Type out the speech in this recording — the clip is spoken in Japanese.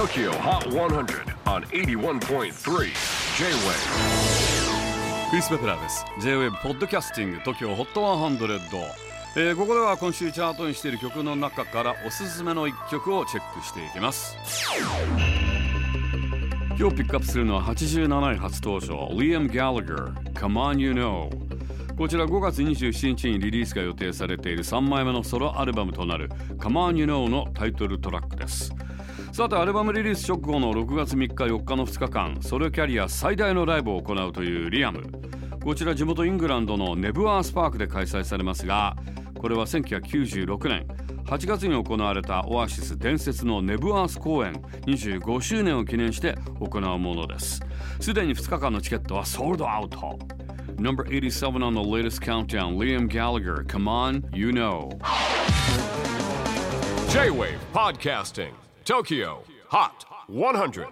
TOKYO HOT 100 on 81.3 J-WAVE クリス・ベプラーです。J-WAVE ポッドキャスティング TOKYO HOT 100、えー、ここでは今週チャートにしている曲の中からおすすめの一曲をチェックしていきます。今日ピックアップするのは87位初登場 Liam Gallagher Come On You Know こちら5月27日にリリースが予定されている3枚目のソロアルバムとなる Come On You Know のタイトルトラックです。さてアルバムリリース直後の6月3日4日の2日間ソロキャリア最大のライブを行うというリアム。こちら地元イングランドのネブアースパークで開催されますがこれは1996年8月に行われたオアシス伝説のネブアース公演25周年を記念して行うものです。すでに2日間のチケットはソールドアウト。Number 87 on the latest countdown Liam Gallagher Come on You Know. J-WAVE PODCASTING. TOKYO HOT 100